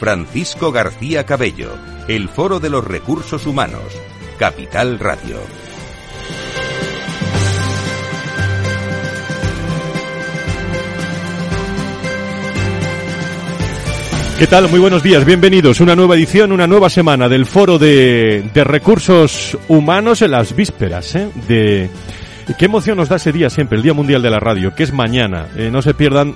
Francisco García Cabello, el Foro de los Recursos Humanos, Capital Radio. ¿Qué tal? Muy buenos días, bienvenidos. Una nueva edición, una nueva semana del Foro de, de Recursos Humanos en las vísperas ¿eh? de Qué emoción nos da ese día siempre, el Día Mundial de la Radio, que es mañana. Eh, no se pierdan,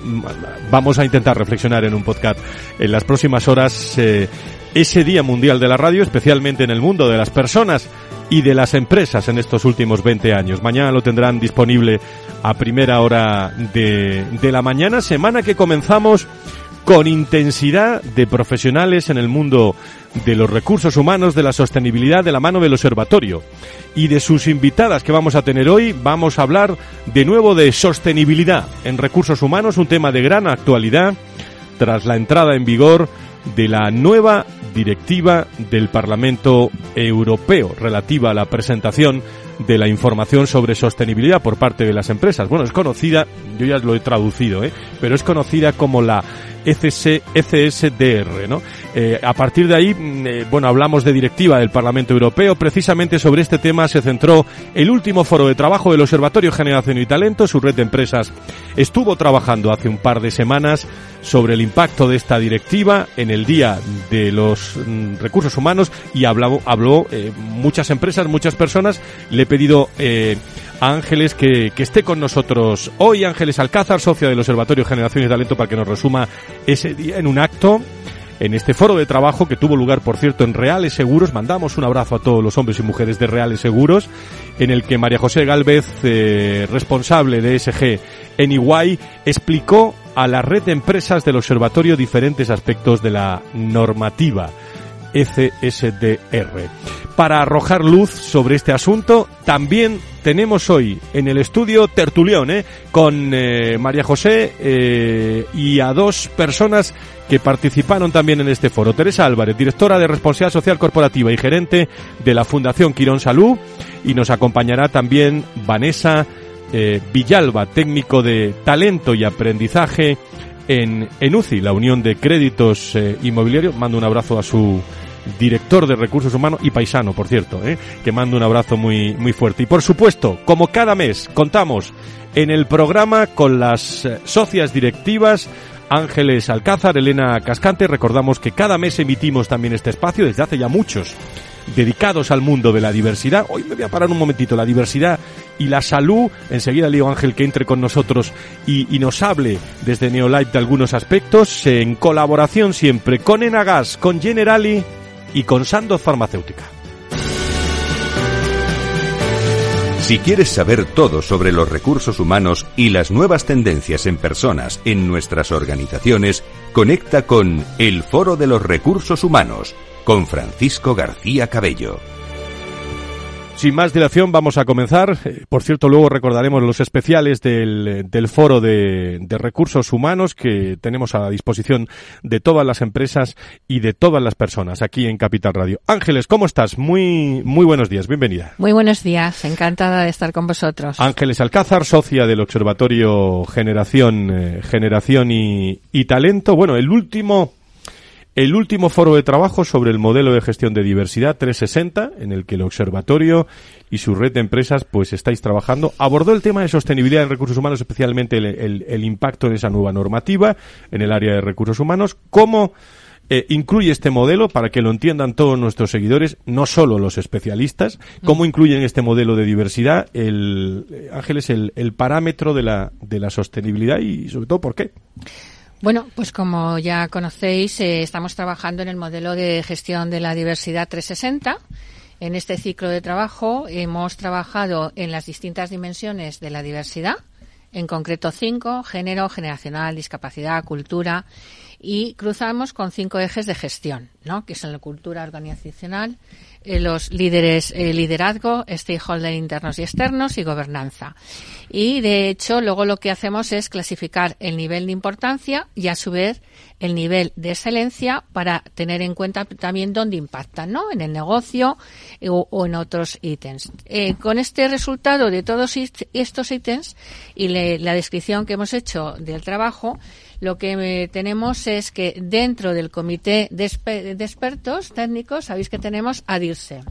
vamos a intentar reflexionar en un podcast en las próximas horas eh, ese Día Mundial de la Radio, especialmente en el mundo de las personas y de las empresas en estos últimos 20 años. Mañana lo tendrán disponible a primera hora de, de la mañana, semana que comenzamos con intensidad de profesionales en el mundo de los recursos humanos, de la sostenibilidad de la mano del observatorio. Y de sus invitadas que vamos a tener hoy, vamos a hablar de nuevo de sostenibilidad en recursos humanos, un tema de gran actualidad tras la entrada en vigor de la nueva directiva del Parlamento Europeo relativa a la presentación de la información sobre sostenibilidad por parte de las empresas. Bueno, es conocida, yo ya lo he traducido, ¿eh? pero es conocida como la ECS, ECSDR, ¿no? Eh, a partir de ahí, mm, eh, bueno, hablamos de directiva del Parlamento Europeo. Precisamente sobre este tema se centró el último foro de trabajo del Observatorio Generación y Talento. Su red de empresas estuvo trabajando hace un par de semanas sobre el impacto de esta directiva en el Día de los mm, Recursos Humanos y habló, habló eh, muchas empresas, muchas personas. Le he pedido a Ángeles que, que esté con nosotros hoy. Ángeles Alcázar, socia del Observatorio Generación y Talento, para que nos resuma ese día en un acto en este foro de trabajo que tuvo lugar, por cierto, en Reales Seguros. Mandamos un abrazo a todos los hombres y mujeres de Reales Seguros, en el que María José Galvez, eh, responsable de SG en Iguay, explicó a la red de empresas del observatorio diferentes aspectos de la normativa. ECSDR. Para arrojar luz sobre este asunto, también tenemos hoy en el estudio Tertulión, ¿eh? con eh, María José eh, y a dos personas que participaron también en este foro. Teresa Álvarez, directora de Responsabilidad Social Corporativa y gerente de la Fundación Quirón Salud, y nos acompañará también Vanessa eh, Villalba, técnico de talento y aprendizaje en, en UCI, la Unión de Créditos eh, Inmobiliarios. Mando un abrazo a su director de recursos humanos y paisano, por cierto, ¿eh? que mando un abrazo muy, muy fuerte. Y por supuesto, como cada mes, contamos en el programa con las socias directivas Ángeles Alcázar, Elena Cascante. Recordamos que cada mes emitimos también este espacio desde hace ya muchos dedicados al mundo de la diversidad. Hoy me voy a parar un momentito, la diversidad y la salud. Enseguida le digo a Ángel que entre con nosotros y, nos hable desde Neolight de algunos aspectos, en colaboración siempre con Enagas, con Generali y con Sandoz Farmacéutica. Si quieres saber todo sobre los recursos humanos y las nuevas tendencias en personas en nuestras organizaciones, conecta con El Foro de los Recursos Humanos con Francisco García Cabello. Sin más dilación, vamos a comenzar. Eh, Por cierto, luego recordaremos los especiales del, del foro de, de recursos humanos que tenemos a disposición de todas las empresas y de todas las personas aquí en Capital Radio. Ángeles, ¿cómo estás? Muy, muy buenos días, bienvenida. Muy buenos días, encantada de estar con vosotros. Ángeles Alcázar, socia del Observatorio Generación, eh, Generación y, y Talento. Bueno, el último el último foro de trabajo sobre el modelo de gestión de diversidad 360, en el que el observatorio y su red de empresas pues estáis trabajando, abordó el tema de sostenibilidad en recursos humanos, especialmente el, el- el impacto de esa nueva normativa en el área de recursos humanos, cómo eh, incluye este modelo para que lo entiendan todos nuestros seguidores, no solo los especialistas, cómo incluye en este modelo de diversidad el Ángeles el, el parámetro de la, de la sostenibilidad y sobre todo por qué. Bueno, pues como ya conocéis, eh, estamos trabajando en el modelo de gestión de la diversidad 360. En este ciclo de trabajo hemos trabajado en las distintas dimensiones de la diversidad, en concreto cinco, género, generacional, discapacidad, cultura. Y cruzamos con cinco ejes de gestión, ¿no? que son la cultura organizacional, eh, los líderes, eh, liderazgo, stakeholders internos y externos y gobernanza. Y de hecho, luego lo que hacemos es clasificar el nivel de importancia y a su vez el nivel de excelencia para tener en cuenta también dónde impactan, ¿no? En el negocio eh, o, en otros ítems. con este resultado de todos estos ítems y la descripción que hemos hecho del trabajo, lo que tenemos es que dentro del comité de, expertos técnicos, sabéis que tenemos a DIRSE.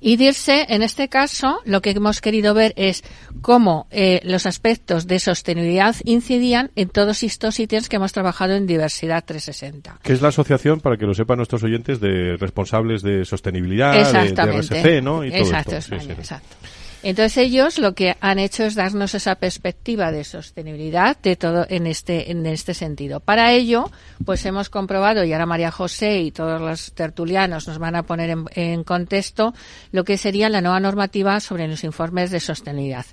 Y DIRSE, en este caso, lo que hemos querido ver es cómo eh, los aspectos de sostenibilidad incidían en todos estos ítems que hemos trabajado en Diversidad 360. Que es la asociación, para que lo sepan nuestros oyentes, de responsables de sostenibilidad, de, RSC, ¿no? Y exacto, exacto. Entonces ellos lo que han hecho es darnos esa perspectiva de sostenibilidad de todo en este en este sentido. Para ello, pues hemos comprobado y ahora María José y todos los tertulianos nos van a poner en, en contexto lo que sería la nueva normativa sobre los informes de sostenibilidad.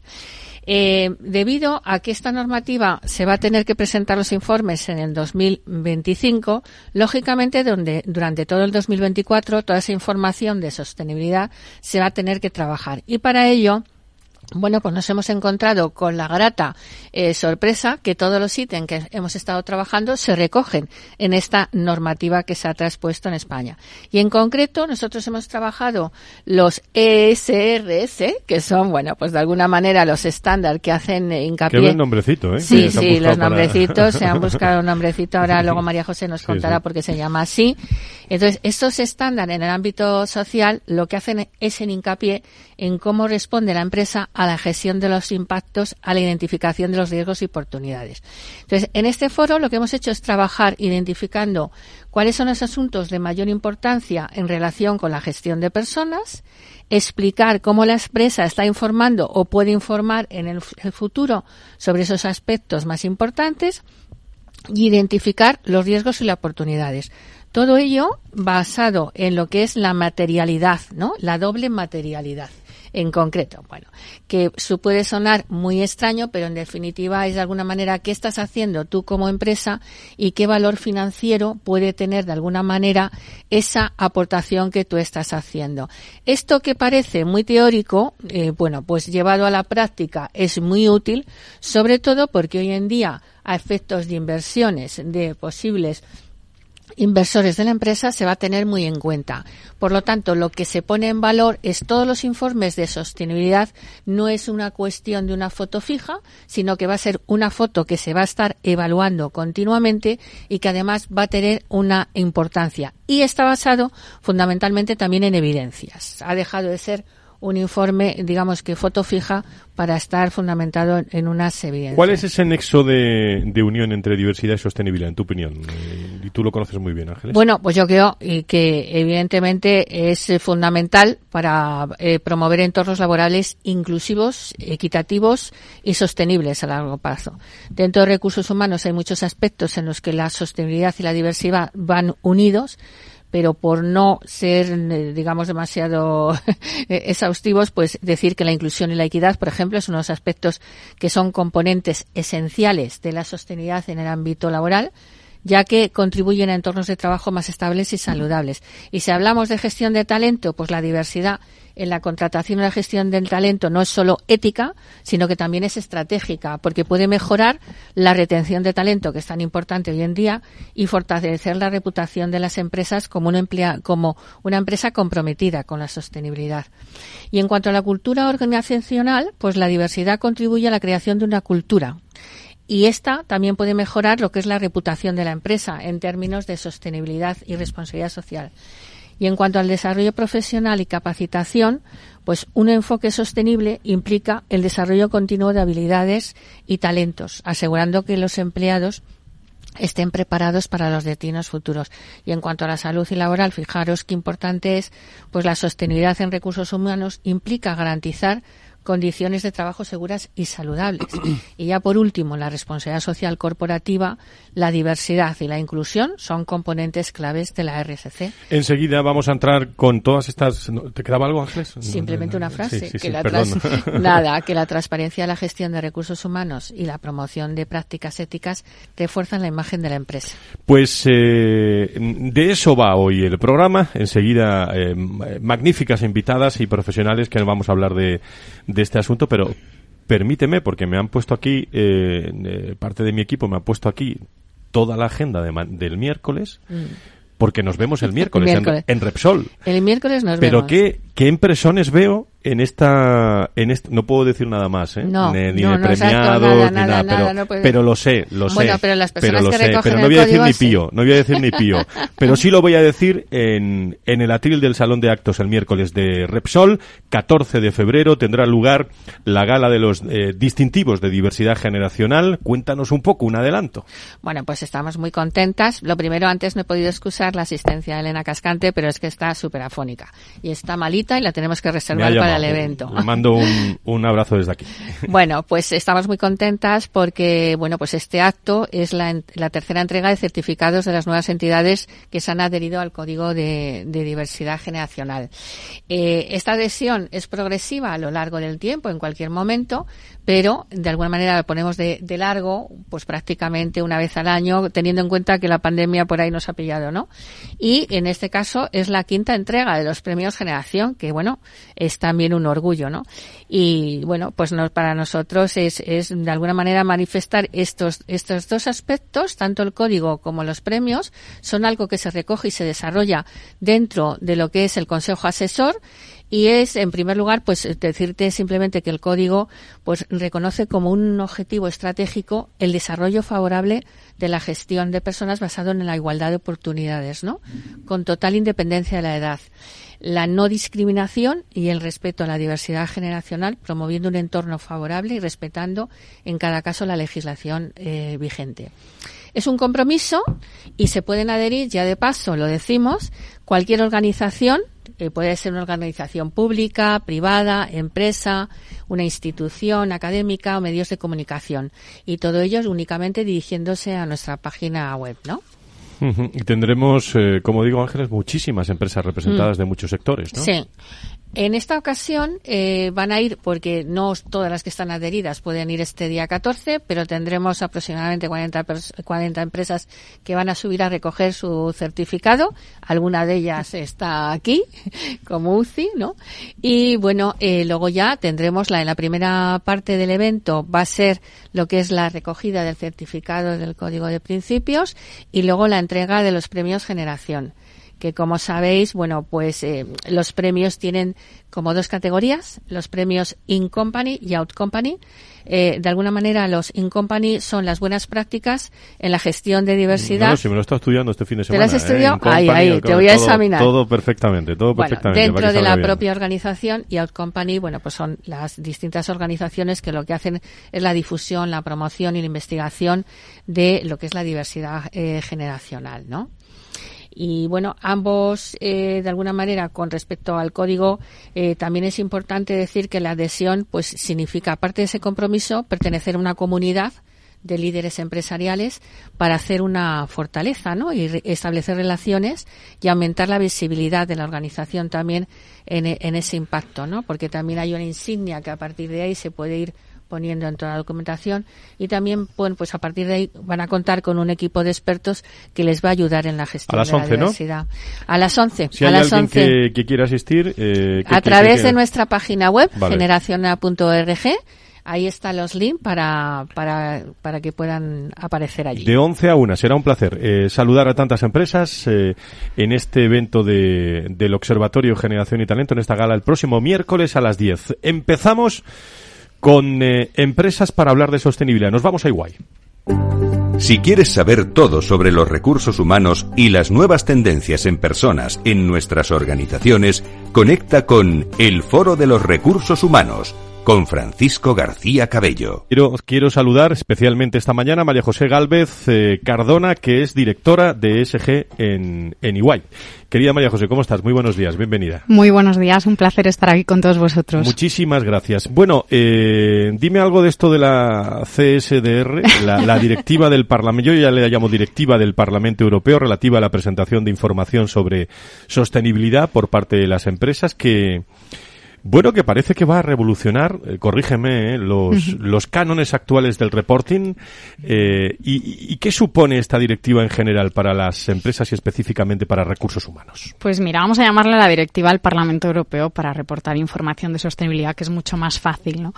Eh, debido a que esta normativa se va a tener que presentar los informes en el 2025, lógicamente donde, durante todo el 2024 toda esa información de sostenibilidad se va a tener que trabajar. Y para ello, bueno, pues nos hemos encontrado con la grata eh, sorpresa que todos los ítems que hemos estado trabajando se recogen en esta normativa que se ha traspuesto en España. Y en concreto, nosotros hemos trabajado los ESRS, que son, bueno, pues de alguna manera los estándares que hacen hincapié. Qué buen nombrecito, ¿eh? Sí, sí, los nombrecitos, se han buscado un nombrecito, ahora luego María José nos contará por qué se llama así. Entonces, estos estándares en el ámbito social lo que hacen es en hincapié en cómo responde la empresa a la gestión de los impactos, a la identificación de los riesgos y oportunidades. Entonces, en este foro lo que hemos hecho es trabajar identificando cuáles son los asuntos de mayor importancia en relación con la gestión de personas, explicar cómo la empresa está informando o puede informar en el, futuro sobre esos aspectos más importantes y identificar los riesgos y las oportunidades. Todo ello basado en lo que es la materialidad, ¿no? La doble materialidad en concreto. Bueno, que su puede sonar muy extraño, pero en definitiva es de alguna manera qué estás haciendo tú como empresa y qué valor financiero puede tener de alguna manera esa aportación que tú estás haciendo. Esto que parece muy teórico, eh, bueno, pues llevado a la práctica es muy útil, sobre todo porque hoy en día a efectos de inversiones de posibles inversores de la empresa se va a tener muy en cuenta. Por lo tanto, lo que se pone en valor es todos los informes de sostenibilidad no es una cuestión de una foto fija, sino que va a ser una foto que se va a estar evaluando continuamente y que además va a tener una importancia. Y está basado fundamentalmente también en evidencias. Ha dejado de ser un informe, digamos que foto fija, para estar fundamentado en unas evidencias. ¿Cuál es ese nexo de, unión entre diversidad y sostenibilidad, en tu opinión? Y tú lo conoces muy bien, Ángeles. Bueno, pues yo creo que evidentemente es fundamental para eh, promover entornos laborales inclusivos, equitativos y sostenibles a largo plazo. Dentro de recursos humanos hay muchos aspectos en los que la sostenibilidad y la diversidad van unidos pero por no ser, eh, digamos, demasiado exhaustivos, pues decir que la inclusión y la equidad, por ejemplo, es uno de los aspectos que son componentes esenciales de la sostenibilidad en el ámbito laboral ya que contribuyen a entornos de trabajo más estables y saludables. Y si hablamos de gestión de talento, pues la diversidad en la contratación y la gestión del talento no es solo ética, sino que también es estratégica, porque puede mejorar la retención de talento, que es tan importante hoy en día, y fortalecer la reputación de las empresas como una, como una empresa comprometida con la sostenibilidad. Y en cuanto a la cultura organizacional, pues la diversidad contribuye a la creación de una cultura y esta también puede mejorar lo que es la reputación de la empresa en términos de sostenibilidad y responsabilidad social. Y en cuanto al desarrollo profesional y capacitación, pues un enfoque sostenible implica el desarrollo continuo de habilidades y talentos, asegurando que los empleados estén preparados para los destinos futuros. Y en cuanto a la salud y laboral, fijaros qué importante es, pues la sostenibilidad en recursos humanos implica garantizar condiciones de trabajo seguras y saludables. y ya por último, la responsabilidad social corporativa, la diversidad y la inclusión son componentes claves de la RSC. Enseguida vamos a entrar con todas estas. ¿Te quedaba algo, Ángeles? Simplemente una frase. que la Nada, que la transparencia de la gestión de recursos humanos y la promoción de prácticas éticas refuerzan la imagen de la empresa. Pues eh, de eso va hoy el programa. Enseguida, eh, magníficas invitadas y profesionales que vamos a hablar de, de este asunto, pero permíteme, porque me han puesto aquí, eh, parte de mi equipo me ha puesto aquí toda la agenda del miércoles. Mm. Porque nos vemos el miércoles, En, Repsol. El miércoles nos Pero vemos. Pero qué, qué impresiones veo en esta, en no puedo decir nada más, ¿eh? No, ni, no, de premiados, ni nada, pero, pero, lo sé, lo bueno, sé. pero las personas pero que sé, pero no voy a decir ni pío, no voy a decir ni pío. pero sí lo voy a decir en, en el atril del Salón de Actos el miércoles de Repsol, 14 de febrero, tendrá lugar la gala de los eh, distintivos de diversidad generacional. Cuéntanos un poco, un adelanto. Bueno, pues estamos muy contentas. Lo primero, antes no he podido excusar la asistencia de Elena Cascante, pero es que está súper afónica. Y está malita y la tenemos que reservar para el evento. Le mando un, un, abrazo desde aquí. Bueno, pues estamos muy contentas porque, bueno, pues este acto es la, la tercera entrega de certificados de las nuevas entidades que se han adherido al Código de, de Diversidad Generacional. Eh, esta adhesión es progresiva a lo largo del tiempo, en cualquier momento, pero de alguna manera la ponemos de, de, largo, pues prácticamente una vez al año, teniendo en cuenta que la pandemia por ahí nos ha pillado, ¿no? Y en este caso es la quinta entrega de los premios Generación, que bueno, es también un orgullo, ¿no? Y bueno, pues no, para nosotros es, es de alguna manera manifestar estos, estos dos aspectos, tanto el código como los premios, son algo que se recoge y se desarrolla dentro de lo que es el Consejo Asesor y es en primer lugar pues decirte simplemente que el código pues reconoce como un objetivo estratégico el desarrollo favorable de la gestión de personas basado en la igualdad de oportunidades, ¿no? Con total independencia de la edad. La no discriminación y el respeto a la diversidad generacional, promoviendo un entorno favorable y respetando en cada caso la legislación eh, vigente. Es un compromiso y se pueden adherir, ya de paso lo decimos, cualquier organización eh, puede ser una organización pública, privada, empresa, una institución académica o medios de comunicación. Y todo ello únicamente dirigiéndose a nuestra página web, ¿no? Y tendremos, eh, como digo Ángeles, muchísimas empresas representadas de muchos sectores, ¿no? Sí. En esta ocasión eh, van a ir, porque no todas las que están adheridas pueden ir este día 14, pero tendremos aproximadamente 40, 40 empresas que van a subir a recoger su certificado. Alguna de ellas está aquí, como UCI, ¿no? Y bueno, eh, luego ya tendremos la, en la primera parte del evento va a ser lo que es la recogida del certificado del Código de Principios y luego la entrega de los premios Generación que como sabéis, bueno, pues eh, los premios tienen como dos categorías, los premios in company y out company. Eh, de alguna manera, los in company son las buenas prácticas en la gestión de diversidad. No, si me lo he estudiando este fin de semana. ¿Te lo has estudiado? ¿eh? ahí, ahí, te voy a examinar. Todo perfectamente, todo bueno, perfectamente. Dentro de la propia organización y out company, bueno, pues son las distintas organizaciones que lo que hacen es la difusión, la promoción y la investigación de lo que es la diversidad eh, generacional, ¿no? Y bueno, ambos, eh, de alguna manera, con respecto al código, eh, también es importante decir que la adhesión, pues, significa, aparte de ese compromiso, pertenecer a una comunidad de líderes empresariales para hacer una fortaleza, ¿no? Y establecer relaciones y aumentar la visibilidad de la organización también en, en ese impacto, ¿no? Porque también hay una insignia que a partir de ahí se puede ir poniendo en toda la documentación y también bueno, pues a partir de ahí van a contar con un equipo de expertos que les va a ayudar en la gestión a las de 11, la diversidad. A las 11. Si a hay las alguien 11. Que, que, quiera asistir, eh, a través de nuestra página web, vale. generaciona.org, ahí están los links para, para, para que puedan aparecer allí. De 11 a 1, será un placer eh, saludar a tantas empresas eh, en este evento de, del Observatorio Generación y Talento, en esta gala el próximo miércoles a las 10. Empezamos con eh, empresas para hablar de sostenibilidad. Nos vamos a Iguay. Si quieres saber todo sobre los recursos humanos y las nuevas tendencias en personas en nuestras organizaciones, conecta con El Foro de los Recursos Humanos con Francisco García Cabello. Quiero, quiero saludar especialmente esta mañana a María José Galvez eh, Cardona, que es directora de ESG en, en Iguay. Querida María José, ¿cómo estás? Muy buenos días, bienvenida. Muy buenos días, un placer estar aquí con todos vosotros. Muchísimas gracias. Bueno, eh, dime algo de esto de la CSDR, la, la directiva del Parlamento, yo ya le llamo directiva del Parlamento Europeo relativa a la presentación de información sobre sostenibilidad por parte de las empresas que bueno, que parece que va a revolucionar, eh, corrígeme, eh, los, los cánones actuales del reporting. Eh, y, y, qué supone esta directiva en general para las empresas y específicamente para recursos humanos? Pues mira, vamos a llamarle la directiva del Parlamento Europeo para reportar información de sostenibilidad, que es mucho más fácil, ¿no?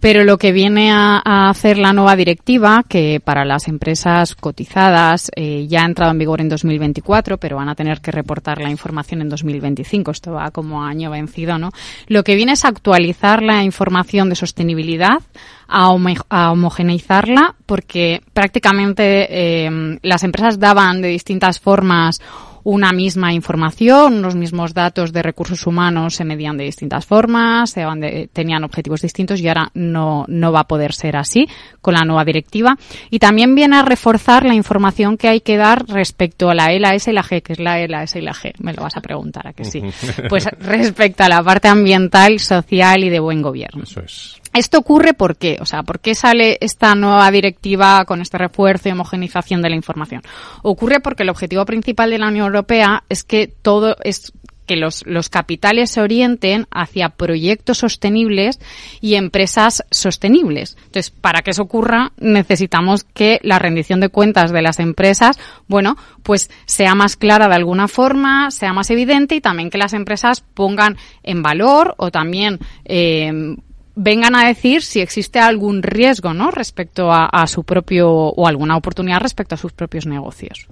Pero lo que viene a, hacer la nueva directiva, que para las empresas cotizadas eh, ya ha entrado en vigor en 2024, pero van a tener que reportar la información en 2025, esto va como año vencido, ¿no? Lo que viene es actualizar la información de sostenibilidad, a, a homogeneizarla, porque prácticamente eh, las empresas daban de distintas formas una misma información, unos mismos datos de recursos humanos se medían de distintas formas, se de, tenían objetivos distintos y ahora no, no va a poder ser así con la nueva directiva. Y también viene a reforzar la información que hay que dar respecto a la E, la S y la G, que es la E, la S y la G. Me lo vas a preguntar, ¿a que sí? Pues respecto a la parte ambiental, social y de buen gobierno. Eso es. ¿Esto ocurre por qué? O sea, ¿por qué sale esta nueva directiva con este refuerzo y homogenización de la información? Ocurre porque el objetivo principal de la Unión Europea es que todo es que los, los capitales se orienten hacia proyectos sostenibles y empresas sostenibles. Entonces, para que eso ocurra, necesitamos que la rendición de cuentas de las empresas, bueno, pues sea más clara de alguna forma, sea más evidente y también que las empresas pongan en valor o también eh, vengan a decir si existe algún riesgo, ¿no? Respecto a, su propio o alguna oportunidad respecto a sus propios negocios.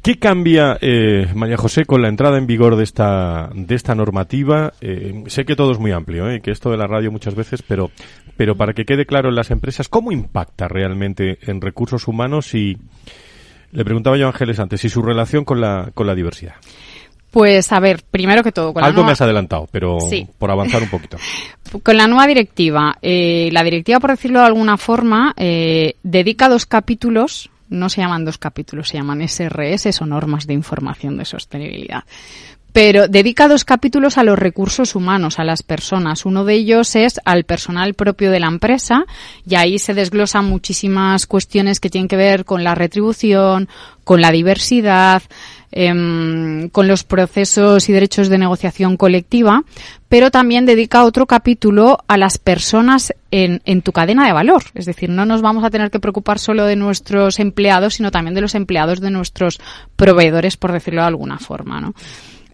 ¿Qué cambia, eh, María José, con la entrada en vigor de esta, de esta normativa? Eh, sé que todo es muy amplio, eh, que esto de la radio muchas veces, pero, pero para que quede claro en las empresas, ¿cómo impacta realmente en recursos humanos y, le preguntaba yo a Ángeles antes, y su relación con la, con la diversidad? Pues a ver, primero que todo. Con Algo nueva... me has adelantado, pero sí. por avanzar un poquito. con la nueva directiva, eh, la directiva, por decirlo de alguna forma, eh, dedica dos capítulos, no se llaman dos capítulos, se llaman SRS, o normas de información de sostenibilidad. Pero dedica dos capítulos a los recursos humanos, a las personas. Uno de ellos es al personal propio de la empresa y ahí se desglosan muchísimas cuestiones que tienen que ver con la retribución, con la diversidad, eh, con los procesos y derechos de negociación colectiva, pero también dedica otro capítulo a las personas en, en, tu cadena de valor. Es decir, no nos vamos a tener que preocupar solo de nuestros empleados, sino también de los empleados de nuestros proveedores, por decirlo de alguna forma, ¿no?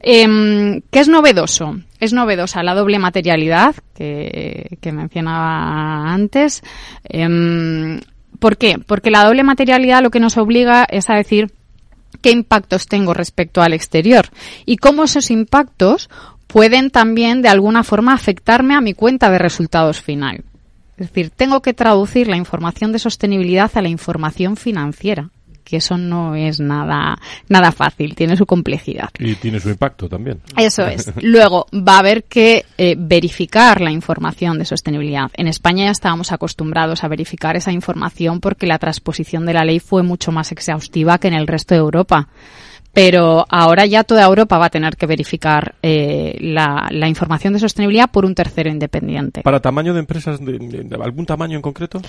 Eh, ¿Qué es novedoso? Es novedosa la doble materialidad que, que mencionaba antes. Eh, ¿Por qué? Porque la doble materialidad lo que nos obliga es a decir qué impactos tengo respecto al exterior y cómo esos impactos pueden también de alguna forma afectarme a mi cuenta de resultados final. Es decir, tengo que traducir la información de sostenibilidad a la información financiera que eso no es nada, nada fácil, tiene su complejidad. Y tiene su impacto también. Eso es. Luego va a haber que eh, verificar la información de sostenibilidad. En España ya estábamos acostumbrados a verificar esa información porque la transposición de la ley fue mucho más exhaustiva que en el resto de Europa pero ahora ya toda Europa va a tener que verificar eh, la, la, información de sostenibilidad por un tercero independiente. ¿Para tamaño de empresas, de, de algún tamaño en concreto?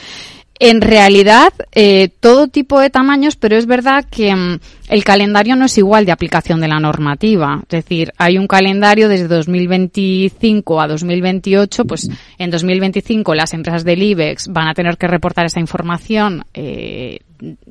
En realidad, eh, todo tipo de tamaños, pero es verdad que um, el calendario no es igual de aplicación de la normativa. Es decir, hay un calendario desde 2025 a 2028, pues en 2025 las empresas del IBEX van a tener que reportar esa información eh,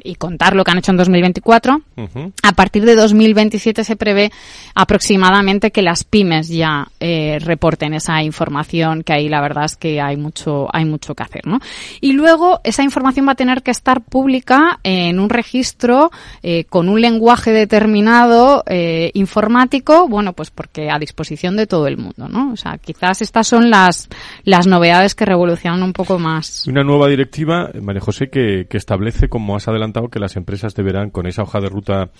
y contar lo que han hecho en 2024. Uh -huh. A partir de 2027 se prevé aproximadamente que las pymes ya eh, reporten esa información, que ahí la verdad es que hay mucho, hay mucho que hacer, ¿no? Y luego esa información va a tener que estar pública en un registro eh, con un lenguaje determinado eh, informático, bueno, pues porque a disposición de todo el mundo, ¿no? O sea, quizás estas son las, las novedades que revolucionan un poco más. Una nueva directiva, María José, que, que establece, como has adelantado, que las empresas deberán, con esa hoja de ruta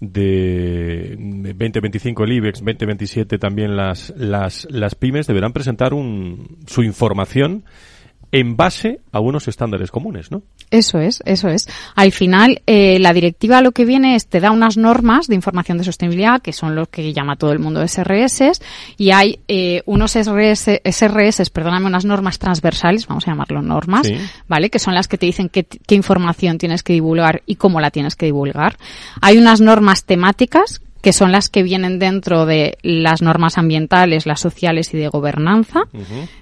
de 2025 el IBEX, 2027 también las, las, las pymes deberán presentar un, su información en base a unos estándares comunes, ¿no? Eso es, eso es. Al final, eh, la directiva lo que viene es, te da unas normas de información de sostenibilidad, que son los que llama todo el mundo SRS, y hay eh, unos SRS, SRS, perdóname, unas normas transversales, vamos a llamarlo normas, ¿vale? Que son las que te dicen qué, qué información tienes que divulgar y cómo la tienes que divulgar. Hay unas normas temáticas, que son las que vienen dentro de las normas ambientales, las sociales y de gobernanza,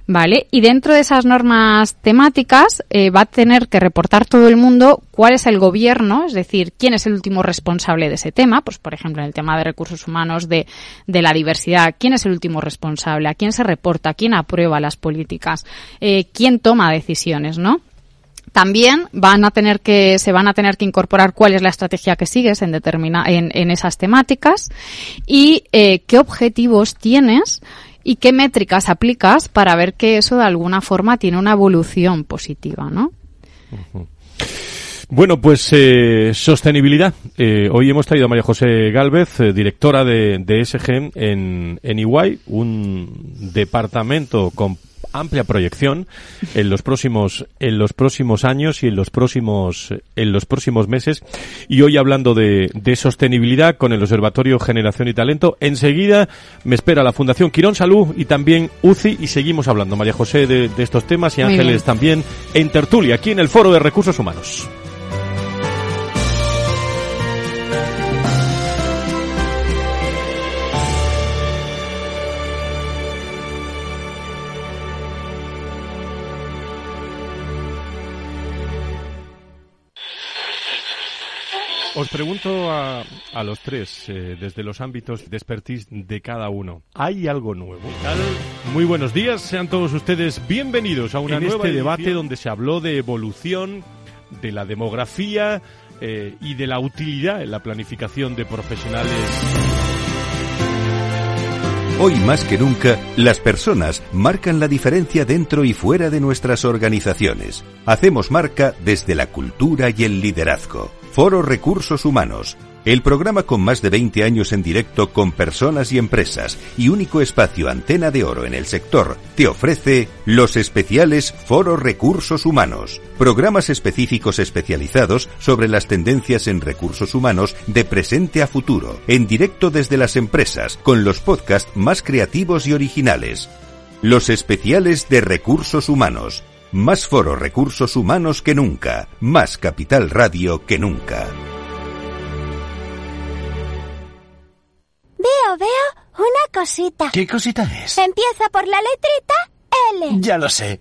¿vale? Y dentro de esas normas temáticas eh, va a tener que reportar todo el mundo cuál es el gobierno, es decir, quién es el último responsable de ese tema, pues por ejemplo en el tema de recursos humanos, de, de la diversidad, quién es el último responsable, a quién se reporta, quién aprueba las políticas, eh, quién toma decisiones, ¿no? También van a tener que, se van a tener que incorporar cuál es la estrategia que sigues en, determina, en, en esas temáticas y eh, qué objetivos tienes y qué métricas aplicas para ver que eso de alguna forma tiene una evolución positiva, ¿no? Bueno, pues eh, sostenibilidad. Eh, hoy hemos traído a María José Galvez, directora de, de SG en, en Iguay, un departamento con amplia proyección en los próximos en los próximos años y en los próximos en los próximos meses. Y hoy hablando de, de sostenibilidad con el Observatorio Generación y Talento enseguida me espera la Fundación Quirón Salud y también UCI y seguimos hablando. María José de, de estos temas y Ángeles también en tertulia aquí en el Foro de Recursos Humanos. Os pregunto a, a los tres, eh, desde los ámbitos de expertise de cada uno, ¿hay algo nuevo? Muy buenos días, sean todos ustedes bienvenidos a una En nueva este debate edición- donde se habló de evolución, de la demografía eh, y de la utilidad en la planificación de profesionales. Hoy más que nunca, las personas marcan la diferencia dentro y fuera de nuestras organizaciones. Hacemos marca desde la cultura y el liderazgo. Foro Recursos Humanos. El programa con más de 20 años en directo con personas y empresas y único espacio antena de oro en el sector te ofrece los especiales Foro Recursos Humanos. Programas específicos especializados sobre las tendencias en recursos humanos de presente a futuro, en directo desde las empresas, con los podcasts más creativos y originales. Los especiales de recursos humanos. Más foro recursos humanos que nunca. Más capital radio que nunca. Veo, veo una cosita. ¿Qué cosita es? Empieza por la letrita L. Ya lo sé.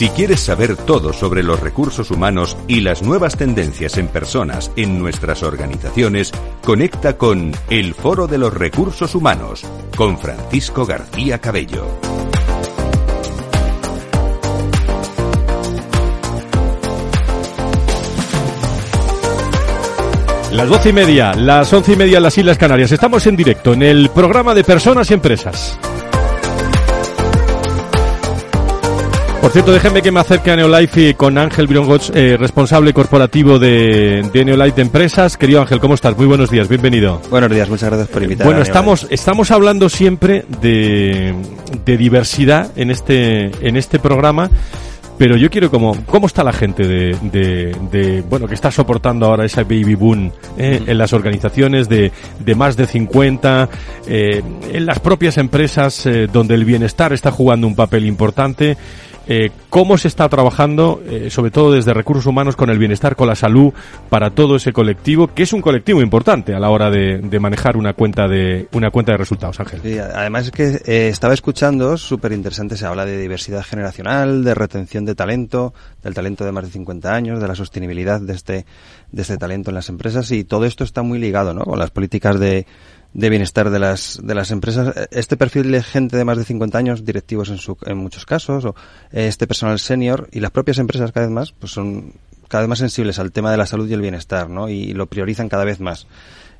Si quieres saber todo sobre los recursos humanos y las nuevas tendencias en personas en nuestras organizaciones, conecta con El Foro de los Recursos Humanos con Francisco García Cabello. Las doce y media, las once y media en las Islas Canarias. Estamos en directo en el programa de Personas y Empresas. Por cierto, déjenme que me acerque a Neolife con Ángel Virongots, eh, responsable corporativo de, de Neolife Empresas. Querido Ángel, ¿cómo estás? Muy buenos días, bienvenido. Buenos días, muchas gracias por invitarme. Bueno, estamos, estamos hablando siempre de, de diversidad en este, en este programa. Pero yo quiero como, ¿cómo está la gente de, de, de bueno, que está soportando ahora esa baby boom eh, en las organizaciones de, de más de 50, eh, en las propias empresas eh, donde el bienestar está jugando un papel importante? Eh, cómo se está trabajando, eh, sobre todo desde recursos humanos, con el bienestar, con la salud para todo ese colectivo, que es un colectivo importante a la hora de, de manejar una cuenta de una cuenta de resultados, Ángel. Sí, además es que eh, estaba escuchando, súper interesante, se habla de diversidad generacional, de retención de talento, del talento de más de 50 años, de la sostenibilidad de este, de este talento en las empresas y todo esto está muy ligado ¿no? con las políticas de de bienestar de las, de las empresas. Este perfil de gente de más de 50 años, directivos en, su, en muchos casos, o este personal senior y las propias empresas cada vez más, pues son cada vez más sensibles al tema de la salud y el bienestar, ¿no? Y lo priorizan cada vez más.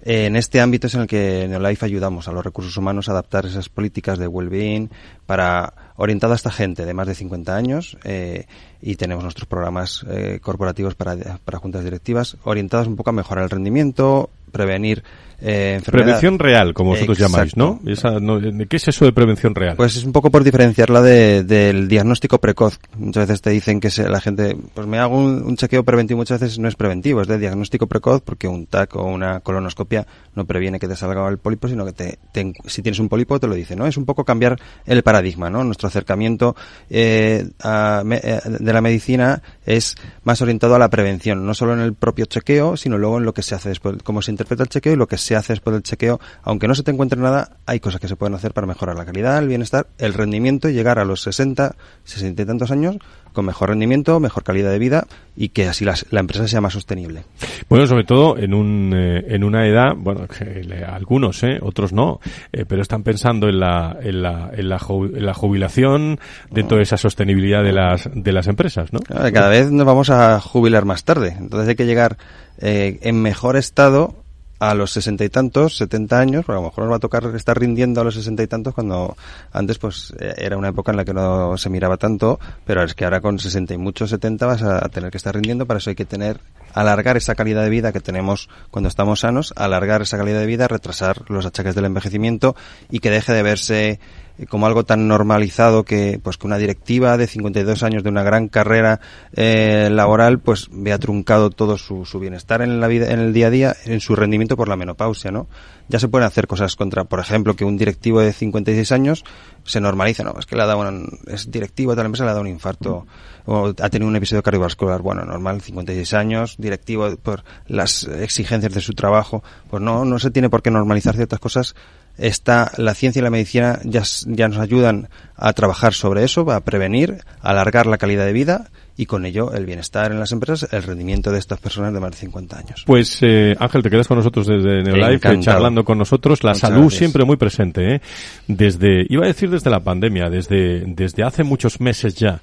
En este ámbito es en el que en Neolife ayudamos a los recursos humanos a adaptar esas políticas de well-being para orientar a esta gente de más de 50 años eh, y tenemos nuestros programas eh, corporativos para, para juntas directivas orientados un poco a mejorar el rendimiento, prevenir eh, prevención real, como vosotros llamáis, ¿no? Esa, no ¿Qué es eso de prevención real? Pues es un poco por diferenciarla de, del diagnóstico precoz. Muchas veces te dicen que se, la gente, pues me hago un, un, chequeo preventivo, muchas veces no es preventivo, es de diagnóstico precoz porque un TAC o una colonoscopia no previene que te salga el pólipo, sino que te, te, si tienes un pólipo te lo dice, ¿no? Es un poco cambiar el paradigma, ¿no? Nuestro acercamiento eh, a, eh, de la medicina es más orientado a la prevención, no solo en el propio chequeo, sino luego en lo que se hace después, cómo se interpreta el chequeo y lo que se hace después del chequeo. Aunque no se te encuentre nada, hay cosas que se pueden hacer para mejorar la calidad, el bienestar, el rendimiento y llegar a los 60, 60 y tantos años con mejor rendimiento, mejor calidad de vida y que así la, la empresa sea más sostenible. Bueno, sobre todo en, un, eh, en una edad, bueno, que le, algunos, eh, otros no, eh, pero están pensando en la, en la, en la, en la jubilación dentro de esa sostenibilidad de las, de las empresas, ¿no? Cada vez nos vamos a jubilar más tarde, entonces hay que llegar eh, en mejor estado a los sesenta y tantos, setenta años, porque a lo mejor nos va a tocar estar rindiendo a los sesenta y tantos cuando antes pues era una época en la que no se miraba tanto, pero es que ahora con sesenta y muchos setenta vas a tener que estar rindiendo, para eso hay que tener, alargar esa calidad de vida que tenemos cuando estamos sanos, alargar esa calidad de vida, retrasar los achaques del envejecimiento y que deje de verse como algo tan normalizado que pues que una directiva de 52 años de una gran carrera eh, laboral pues vea truncado todo su, su, bienestar en la vida en el día a día en su rendimiento por la menopausia no ya se pueden hacer cosas contra por ejemplo que un directivo de 56 años se normaliza no es que le ha dado un, es directivo la empresa le ha dado un infarto o ha tenido un episodio cardiovascular. Bueno normal 56 años directivo por las exigencias de su trabajo pues no no se tiene por qué normalizar ciertas cosas está la ciencia y la medicina ya, ya nos ayudan a trabajar sobre eso, a prevenir, a alargar la calidad de vida y con ello el bienestar en las empresas, el rendimiento de estas personas de más de 50 años. Pues eh, Ángel, te quedas con nosotros desde Neolife, eh, charlando con nosotros. La salud siempre muy presente, ¿eh? Desde, iba a decir desde la pandemia, desde, desde hace muchos meses ya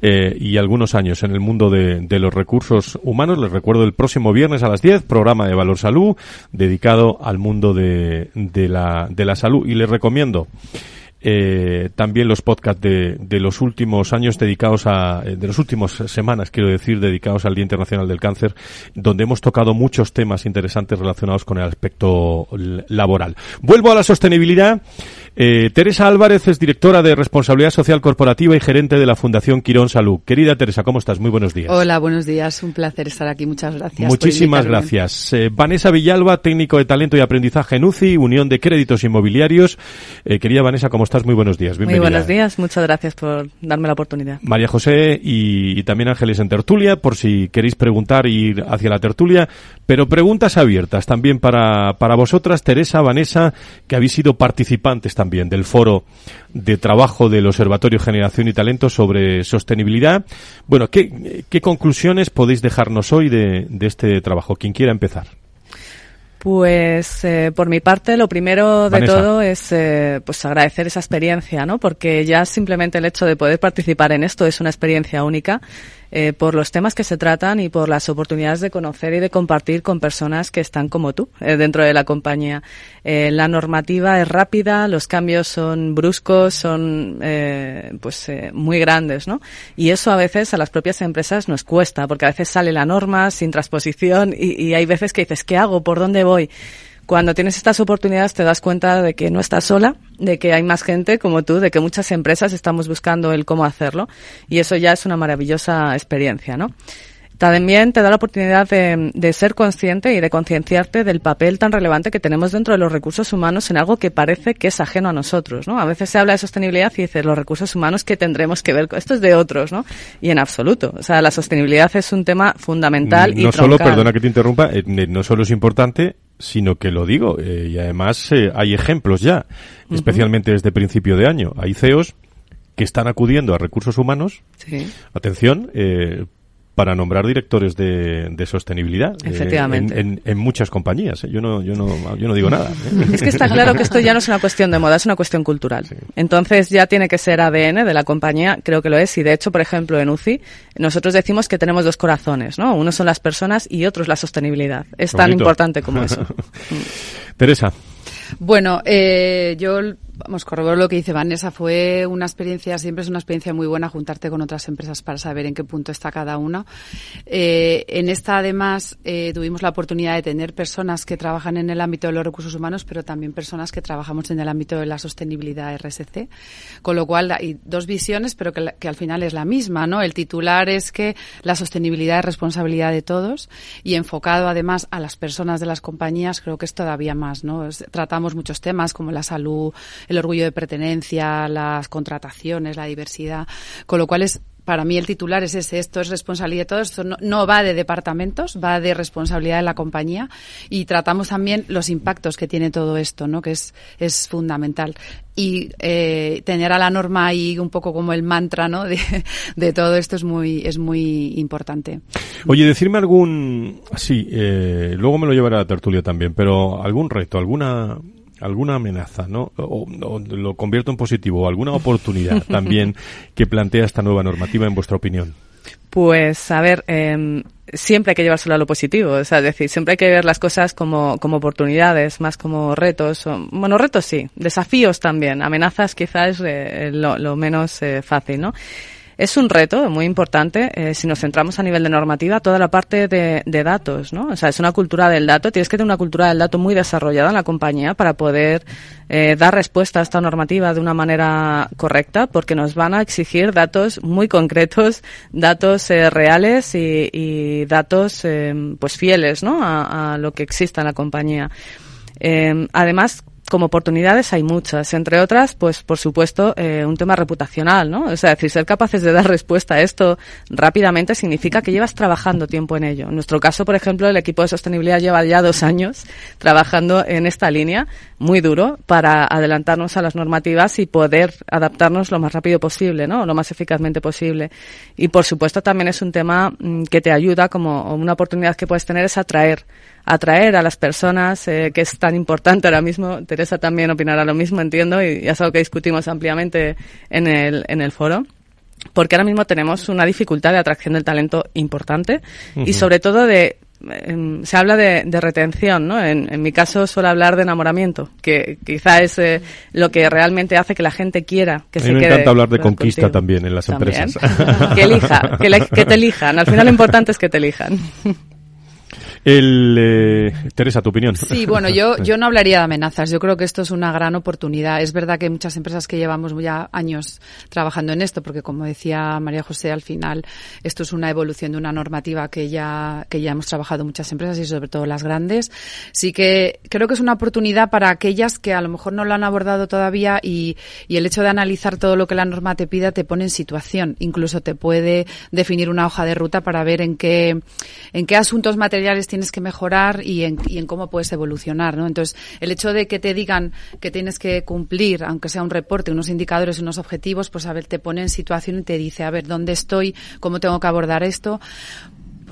eh, y algunos años en el mundo de, de los recursos humanos. Les recuerdo el próximo viernes a las 10, programa de Valor Salud, dedicado al mundo de, de, la, de la salud. Y les recomiendo eh, también los podcasts de, de, los últimos años dedicados a, eh, de las últimas semanas, quiero decir, dedicados al Día Internacional del Cáncer, donde hemos tocado muchos temas interesantes relacionados con el aspecto laboral. Vuelvo a la sostenibilidad. Eh, Teresa Álvarez es directora de Responsabilidad Social Corporativa y gerente de la Fundación Quirón Salud. Querida Teresa, ¿cómo estás? Muy buenos días. Hola, buenos días. Un placer estar aquí. Muchas gracias. Muchísimas gracias. Eh, Vanessa Villalba, técnico de talento y aprendizaje en UCI, Unión de Créditos Inmobiliarios. Eh, querida Vanessa, ¿cómo estás? Muy buenos días. Bienvenida. Muy buenos días. Muchas gracias por darme la oportunidad. María José y, y también Ángeles en tertulia, por si queréis preguntar ir hacia la tertulia. Pero preguntas abiertas también para, para vosotras, Teresa, Vanessa, que habéis sido participantes también del foro de trabajo del Observatorio Generación y Talento sobre sostenibilidad. Bueno, ¿qué, qué conclusiones podéis dejarnos hoy de, de este trabajo? Quien quiera empezar. Pues eh, por mi parte, lo primero de todo es eh, pues agradecer esa experiencia, ¿no? Porque ya simplemente el hecho de poder participar en esto es una experiencia única eh, por los temas que se tratan y por las oportunidades de conocer y de compartir con personas que están como tú eh, dentro de la compañía. Eh, la normativa es rápida, los cambios son bruscos, son eh, pues eh, muy grandes, ¿no? Y eso a veces a las propias empresas nos cuesta, porque a veces sale la norma sin transposición y, y hay veces que dices, ¿qué hago? ¿Por dónde voy? Cuando tienes estas oportunidades te das cuenta de que no estás sola, de que hay más gente como tú, de que muchas empresas estamos buscando el cómo hacerlo y eso ya es una maravillosa experiencia, ¿no? También te da la oportunidad de, de ser consciente y de concienciarte del papel tan relevante que tenemos dentro de los recursos humanos en algo que parece que es ajeno a nosotros, ¿no? A veces se habla de sostenibilidad y dices los recursos humanos que tendremos que ver con esto es de otros, ¿no? Y en absoluto, o sea, la sostenibilidad es un tema fundamental no y No troncal. solo, perdona que te interrumpa, eh, no solo es importante, sino que lo digo, eh, y además eh, hay ejemplos ya, uh -huh. especialmente desde principio de año. Hay CEOs que están acudiendo a recursos humanos, sí. atención, eh, para nombrar directores de, de sostenibilidad Efectivamente. Eh, en, en, en, muchas compañías. ¿eh? Yo no, yo no, yo no digo nada. ¿eh? Es que está claro que esto ya no es una cuestión de moda, es una cuestión cultural. Sí. Entonces ya tiene que ser ADN de la compañía, creo que lo es. Y de hecho, por ejemplo, en UCI nosotros decimos que tenemos dos corazones, ¿no? Uno son las personas y otro es la sostenibilidad. Es tan importante como eso. Teresa. Bueno, eh, yo vamos, corroboro lo que dice Vanessa, fue una experiencia, siempre es una experiencia muy buena juntarte con otras empresas para saber en qué punto está cada una. Eh, en esta, además, eh, tuvimos la oportunidad de tener personas que trabajan en el ámbito de los recursos humanos, pero también personas que trabajamos en el ámbito de la sostenibilidad RSC, con lo cual hay dos visiones, pero que, que al final es la misma, ¿no? El titular es que la sostenibilidad es responsabilidad de todos y enfocado además a las personas de las compañías, creo que es todavía más, ¿no? Tratamos muchos temas como la salud, el orgullo de pertenencia, las contrataciones, la diversidad, con lo cual es para mí el titular es ese, esto es responsabilidad de todos, esto no, no, va de departamentos, va de responsabilidad de la compañía y tratamos también los impactos que tiene todo esto, ¿no? que es, es fundamental. Y eh, tener a la norma ahí un poco como el mantra ¿no? de, de todo esto es muy, es muy importante. Oye, decirme algún, sí, eh, luego me lo llevará a la tertulia también, pero algún reto, alguna alguna amenaza, ¿no? O, o, lo convierto en positivo, o alguna oportunidad también que plantea esta nueva normativa en vuestra opinión. Pues, a ver, eh, siempre hay que llevárselo a lo positivo, o sea, es decir, siempre hay que ver las cosas como, como oportunidades, más como retos. O, bueno, retos sí, desafíos también, amenazas quizás eh, lo, lo, menos eh, fácil, ¿no? Es un reto muy importante, eh, si nos centramos a nivel de normativa, toda la parte de, datos, ¿no? O sea, es una cultura del dato, tienes que tener una cultura del dato muy desarrollada en la compañía para poder eh, dar respuesta a esta normativa de una manera correcta, porque nos van a exigir datos muy concretos, datos eh, reales y, y datos pues fieles, ¿no? A, a, lo que exista en la compañía. además, como oportunidades hay muchas, entre otras, pues por supuesto, eh, un tema reputacional, ¿no? Sea, decir, ser capaces de dar respuesta a esto rápidamente significa que llevas trabajando tiempo en ello. En nuestro caso, por ejemplo, el equipo de sostenibilidad lleva ya dos años trabajando en esta línea, muy duro, para adelantarnos a las normativas y poder adaptarnos lo más rápido posible, ¿no? Lo más eficazmente posible. Y por supuesto también es un tema mm, que te ayuda como una oportunidad que puedes tener es atraer atraer a las personas, eh, que es tan importante ahora mismo. Teresa también opinará lo mismo, entiendo, y ya es algo que discutimos ampliamente en el, en el foro porque ahora mismo tenemos una dificultad de atracción del talento importante y sobre todo de em, se habla de, retención, ¿no? En, mi caso suelo hablar de enamoramiento, que quizá es eh, lo que realmente hace que la gente quiera que se me quede. Me encanta hablar de conquista también en las empresas. que elija, que te elijan. Al final lo importante es que te elijan. El, eh, Teresa, tu opinión. Sí, bueno, yo, yo no hablaría de amenazas. Yo creo que esto es una gran oportunidad. Es verdad que hay muchas empresas que llevamos ya años trabajando en esto, porque como decía María José, al final esto es una evolución de una normativa que ya, que ya hemos trabajado muchas empresas y sobre todo las grandes. Sí que creo que es una oportunidad para aquellas que a lo mejor no lo han abordado todavía y, y el hecho de analizar todo lo que la norma te pida te pone en situación. Incluso te puede definir una hoja de ruta para ver en qué, en qué asuntos materiales tienes que mejorar y en, y en cómo puedes evolucionar, ¿no? Entonces, el hecho de que te digan que tienes que cumplir, aunque sea un reporte, unos indicadores, unos objetivos, pues a ver, te pone en situación y te dice, a ver, ¿dónde estoy? ¿Cómo tengo que abordar esto?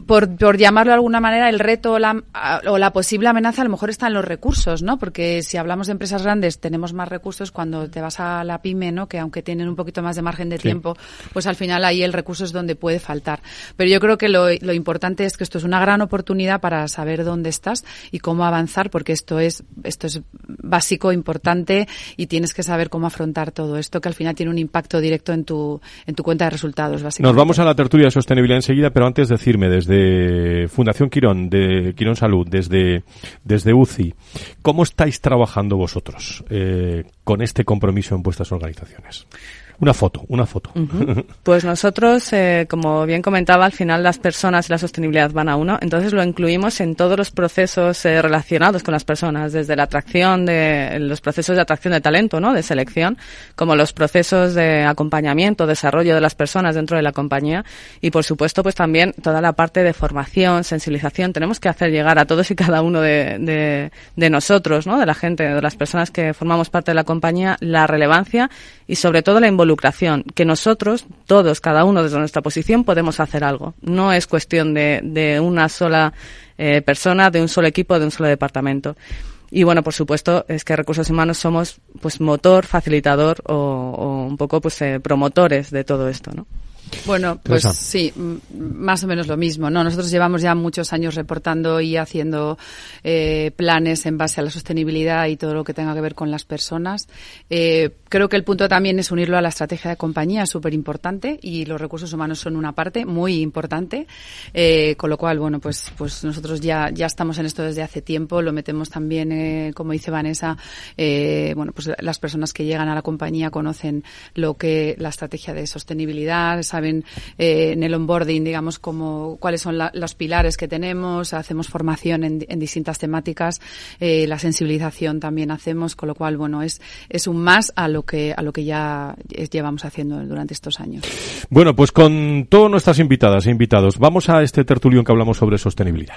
Por, por llamarlo de alguna manera, el reto o la, o la posible amenaza a lo mejor está en los recursos, ¿no? Porque si hablamos de empresas grandes, tenemos más recursos cuando te vas a la pyme, ¿no? Que aunque tienen un poquito más de margen de tiempo, pues al final ahí el recurso es donde puede faltar. Pero yo creo que lo, lo importante es que esto es una gran oportunidad para saber dónde estás y cómo avanzar, porque esto es, esto es básico, importante y tienes que saber cómo afrontar todo esto, que al final tiene un impacto directo en tu, en tu cuenta de resultados, básicamente. Nos vamos a la tertulia de sostenibilidad enseguida, pero antes decirme desde de Fundación Quirón, de Quirón Salud, desde, desde UCI, ¿cómo estáis trabajando vosotros eh, con este compromiso en vuestras organizaciones? Una foto, una foto. Pues nosotros, eh, como bien comentaba, al final las personas y la sostenibilidad van a uno, entonces lo incluimos en todos los procesos eh, relacionados con las personas, desde la atracción de los procesos de atracción de talento, ¿no? De selección, como los procesos de acompañamiento, desarrollo de las personas dentro de la compañía y, por supuesto, pues también toda la parte de formación, sensibilización. Tenemos que hacer llegar a todos y cada uno de, de, de nosotros, ¿no? De la gente, de las personas que formamos parte de la compañía, la relevancia y sobre todo la involucración, que nosotros, todos, cada uno desde nuestra posición, podemos hacer algo. No es cuestión de, una sola eh, persona, de un solo equipo, de un solo departamento. Y bueno, por supuesto, es que recursos humanos somos pues motor, facilitador o, o un poco pues eh, promotores de todo esto, ¿no? Bueno, pues sí, más o menos lo mismo. No, nosotros llevamos ya muchos años reportando y haciendo eh, planes en base a la sostenibilidad y todo lo que tenga que ver con las personas. Eh, creo que el punto también es unirlo a la estrategia de compañía, súper importante, y los recursos humanos son una parte muy importante. Eh, con lo cual, bueno, pues, pues nosotros ya, ya estamos en esto desde hace tiempo. Lo metemos también, como dice Vanessa, bueno, pues las personas que llegan a la compañía conocen lo que la estrategia de sostenibilidad, saben eh, en el onboarding, digamos, como, cuáles son los pilares que tenemos, hacemos formación en, distintas temáticas, eh, la sensibilización también hacemos, con lo cual, bueno, es, es un más a lo que, a lo que ya llevamos haciendo durante estos años. Bueno, pues con todas nuestras invitadas e invitados, vamos a este tertulio en que hablamos sobre sostenibilidad.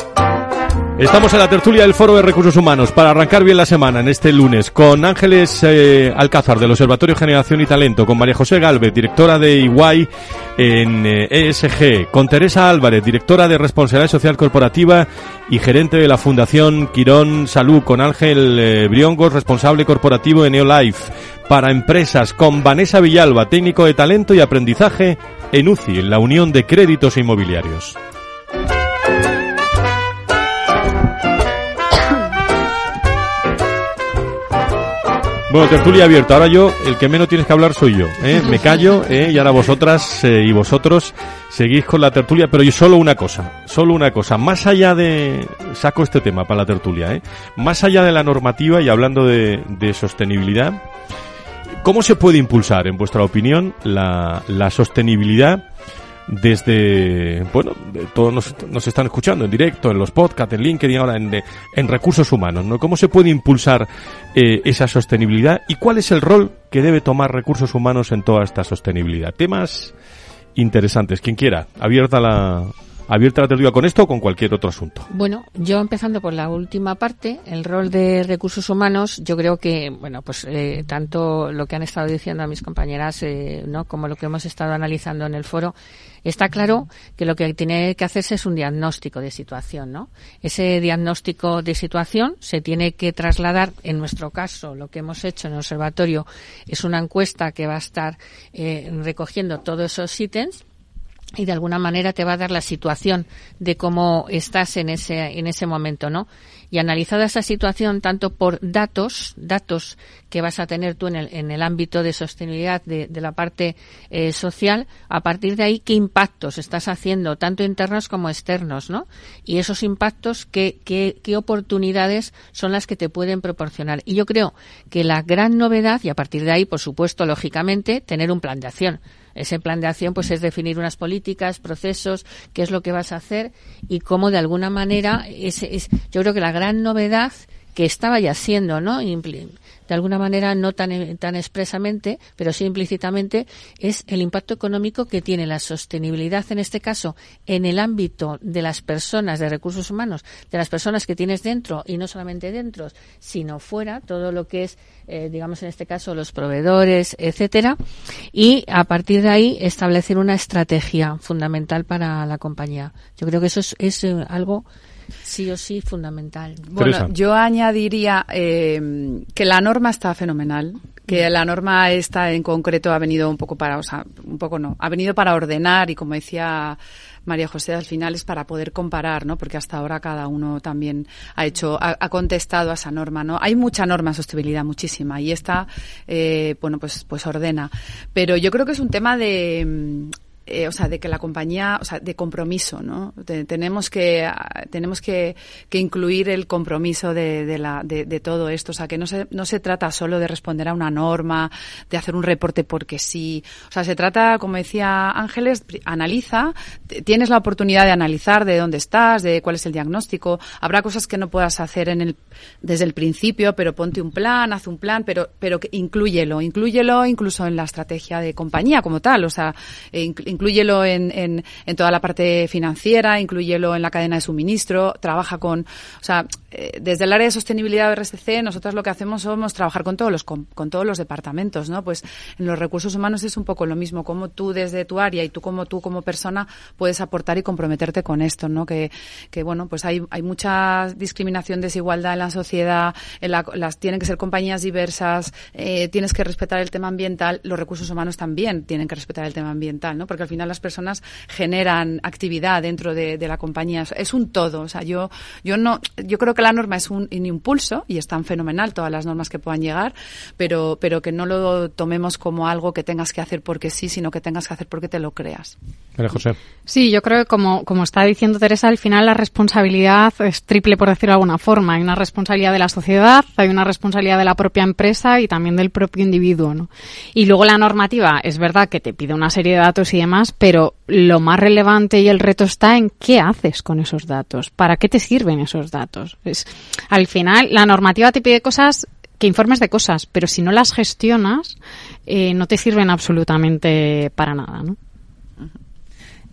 Estamos en la tertulia del Foro de Recursos Humanos para arrancar bien la semana en este lunes con Ángeles eh, Alcázar del Observatorio Generación y Talento, con María José Galvez, directora de Iguay en ESG, eh, e con Teresa Álvarez, directora de Responsabilidad Social Corporativa y gerente de la Fundación Quirón Salud, con Ángel eh, Briongos, responsable corporativo de Neolife para empresas con Vanessa Villalba, técnico de talento y aprendizaje en UCI, la Unión de Créditos Inmobiliarios. Bueno, tertulia abierta. Ahora yo, el que menos tienes que hablar soy yo. ¿eh? Me callo ¿eh? y ahora vosotras eh, y vosotros seguís con la tertulia. Pero yo solo una cosa, solo una cosa. Más allá de... Saco este tema para la tertulia. ¿eh? Más allá de la normativa y hablando de, de sostenibilidad, ¿cómo se puede impulsar, en vuestra opinión, la, la sostenibilidad desde, bueno, todos nos, están escuchando en directo, en los podcasts, en LinkedIn, ahora en, en recursos humanos, ¿no? ¿Cómo se puede impulsar eh, esa sostenibilidad y cuál es el rol que debe tomar recursos humanos en toda esta sostenibilidad? Temas interesantes. Quien quiera, abierta la, abierta la tertulia con esto o con cualquier otro asunto. Bueno, yo empezando por la última parte, el rol de recursos humanos, yo creo que, bueno, pues eh, tanto lo que han estado diciendo a mis compañeras, eh, ¿no? Como lo que hemos estado analizando en el foro, está claro que lo que tiene que hacerse es un diagnóstico de situación, ¿no? Ese diagnóstico de situación se tiene que trasladar, en nuestro caso, lo que hemos hecho en el observatorio es una encuesta que va a estar eh, recogiendo todos esos ítems y de alguna manera te va a dar la situación de cómo estás en ese en ese momento, ¿no? Y analizada esa situación tanto por datos, datos que vas a tener tú en el, en el ámbito de sostenibilidad de, la parte eh, social, a partir de ahí qué impactos estás haciendo, tanto internos como externos, ¿no? Y esos impactos, qué, qué, qué oportunidades son las que te pueden proporcionar. Y yo creo que la gran novedad, y a partir de ahí, por supuesto, lógicamente, tener un plan de acción ese plan de acción pues es definir unas políticas, procesos, qué es lo que vas a hacer y cómo de alguna manera es, es yo creo que la gran novedad que estaba ya siendo, ¿no? De alguna manera no tan, tan expresamente, pero sí implícitamente, es el impacto económico que tiene la sostenibilidad, en este caso, en el ámbito de las personas, de recursos humanos, de las personas que tienes dentro, y no solamente dentro, sino fuera, todo lo que es, eh, digamos, en este caso, los proveedores, etcétera, y a partir de ahí establecer una estrategia fundamental para la compañía. Yo creo que eso es, es eh, algo sí o sí fundamental. Bueno, yo añadiría eh, que la norma está fenomenal, que mm. la norma esta en concreto ha venido un poco para, o sea, un poco no, ha venido para ordenar y como decía María José, al final es para poder comparar, ¿no? Porque hasta ahora cada uno también ha hecho, ha, contestado a esa norma, ¿no? Hay mucha norma de sostenibilidad, muchísima, y esta, eh, bueno, pues, pues ordena. Pero yo creo que es un tema de, eh, o sea, de que la compañía, o sea, de compromiso, ¿no? tenemos que tenemos que, que, incluir el compromiso de, de la, de, de, todo esto, o sea, que no se, no se trata solo de responder a una norma, de hacer un reporte porque sí, o sea, se trata, como decía Ángeles, analiza, tienes la oportunidad de analizar de dónde estás, de cuál es el diagnóstico, habrá cosas que no puedas hacer en el, desde el principio, pero ponte un plan, haz un plan, pero, pero incluyelo, incluyelo incluso en la estrategia de compañía como tal, o sea, eh, incluyelo en, en, toda la parte financiera, incluyelo en la cadena de suministro, trabaja con, o sea, eh, desde el área de sostenibilidad de RSC, nosotros lo que hacemos somos trabajar con todos los con, todos los departamentos, ¿no? Pues en los recursos humanos es un poco lo mismo, como tú desde tu área y tú como tú como persona puedes aportar y comprometerte con esto, ¿no? Que, que bueno, pues hay, hay mucha discriminación, desigualdad en la sociedad, en la, las tienen que ser compañías diversas, eh, tienes que respetar el tema ambiental, los recursos humanos también tienen que respetar el tema ambiental, ¿no? Porque al final las personas generan actividad dentro de, de la compañía, es un todo, o sea, yo yo no yo creo que la norma es un, impulso y están fenomenal todas las normas que puedan llegar, pero, pero que no lo tomemos como algo que tengas que hacer porque sí, sino que tengas que hacer porque te lo creas. José. Sí, yo creo que como, como está diciendo Teresa, al final la responsabilidad es triple, por decirlo de alguna forma. Hay una responsabilidad de la sociedad, hay una responsabilidad de la propia empresa y también del propio individuo. ¿no? Y luego la normativa, es verdad que te pide una serie de datos y demás, pero lo más relevante y el reto está en qué haces con esos datos, para qué te sirven esos datos al final, la normativa te pide cosas que informes de cosas, pero si no las gestionas, eh, no te sirven absolutamente para nada, ¿no?